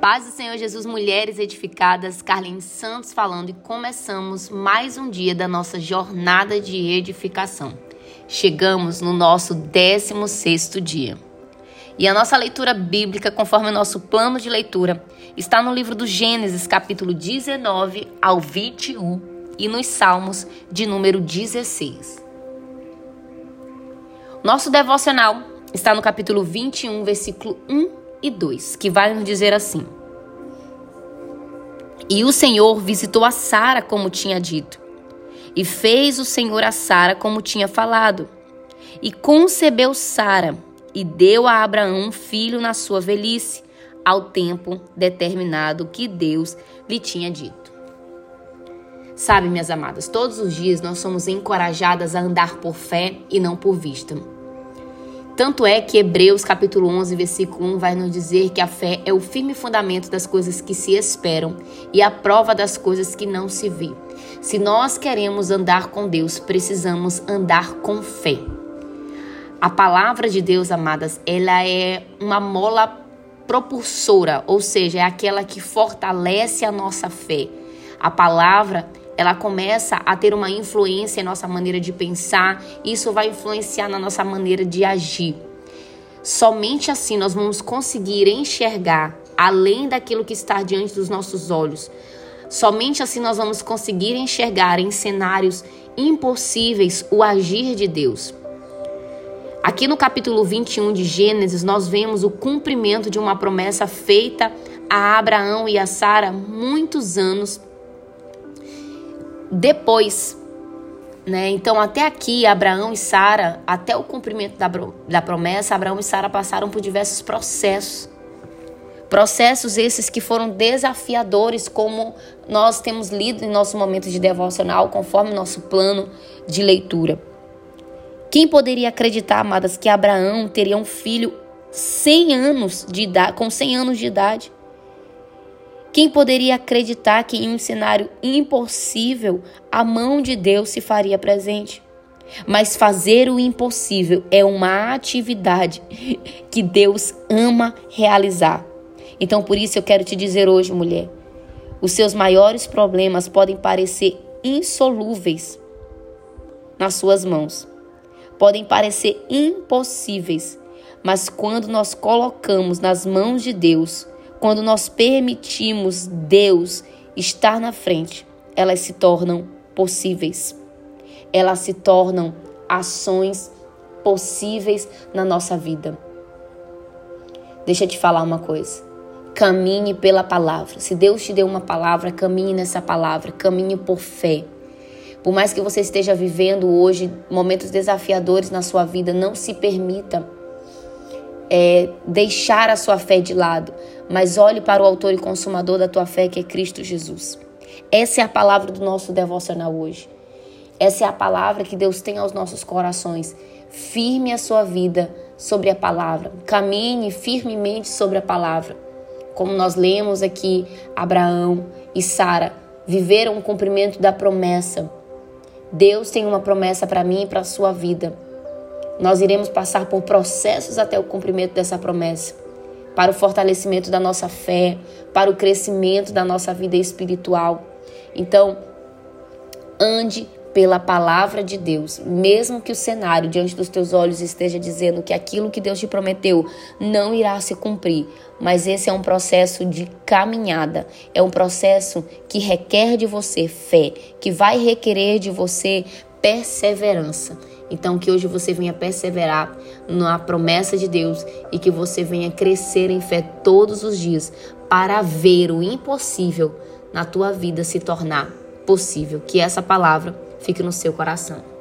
Paz do Senhor Jesus, mulheres edificadas, Carlinhos Santos falando e começamos mais um dia da nossa jornada de edificação. Chegamos no nosso 16º dia. E a nossa leitura bíblica, conforme o nosso plano de leitura, está no livro do Gênesis, capítulo 19 ao 21 e nos Salmos de número 16. Nosso devocional está no capítulo 21, versículo 1 e 2, que vai nos dizer assim: E o Senhor visitou a Sara como tinha dito, e fez o Senhor a Sara como tinha falado, e concebeu Sara, e deu a Abraão um filho na sua velhice, ao tempo determinado que Deus lhe tinha dito. Sabe, minhas amadas, todos os dias nós somos encorajadas a andar por fé e não por vista. Tanto é que Hebreus capítulo 11, versículo 1 vai nos dizer que a fé é o firme fundamento das coisas que se esperam e a prova das coisas que não se vê. Se nós queremos andar com Deus, precisamos andar com fé. A palavra de Deus, amadas, ela é uma mola propulsora, ou seja, é aquela que fortalece a nossa fé. A palavra ela começa a ter uma influência em nossa maneira de pensar, isso vai influenciar na nossa maneira de agir. Somente assim nós vamos conseguir enxergar além daquilo que está diante dos nossos olhos. Somente assim nós vamos conseguir enxergar em cenários impossíveis o agir de Deus. Aqui no capítulo 21 de Gênesis, nós vemos o cumprimento de uma promessa feita a Abraão e a Sara muitos anos depois. Né? Então, até aqui, Abraão e Sara, até o cumprimento da, da promessa, Abraão e Sara passaram por diversos processos. Processos esses que foram desafiadores, como nós temos lido em nosso momento de devocional, conforme nosso plano de leitura. Quem poderia acreditar, amadas, que Abraão teria um filho 100 anos de idade, com 100 anos de idade? Quem poderia acreditar que em um cenário impossível a mão de Deus se faria presente? Mas fazer o impossível é uma atividade que Deus ama realizar. Então, por isso eu quero te dizer hoje, mulher, os seus maiores problemas podem parecer insolúveis nas suas mãos. Podem parecer impossíveis, mas quando nós colocamos nas mãos de Deus, quando nós permitimos Deus estar na frente, elas se tornam possíveis. Elas se tornam ações possíveis na nossa vida. Deixa eu te falar uma coisa. Caminhe pela palavra. Se Deus te deu uma palavra, caminhe nessa palavra, caminhe por fé. Por mais que você esteja vivendo hoje momentos desafiadores na sua vida, não se permita é, deixar a sua fé de lado, mas olhe para o autor e consumador da tua fé, que é Cristo Jesus. Essa é a palavra do nosso devocional hoje. Essa é a palavra que Deus tem aos nossos corações. Firme a sua vida sobre a palavra. Caminhe firmemente sobre a palavra. Como nós lemos aqui, Abraão e Sara viveram o cumprimento da promessa. Deus tem uma promessa para mim e para a sua vida. Nós iremos passar por processos até o cumprimento dessa promessa, para o fortalecimento da nossa fé, para o crescimento da nossa vida espiritual. Então, ande pela palavra de Deus, mesmo que o cenário diante dos teus olhos esteja dizendo que aquilo que Deus te prometeu não irá se cumprir, mas esse é um processo de caminhada, é um processo que requer de você fé, que vai requerer de você perseverança. Então, que hoje você venha perseverar na promessa de Deus e que você venha crescer em fé todos os dias para ver o impossível na tua vida se tornar possível. Que essa palavra fique no seu coração.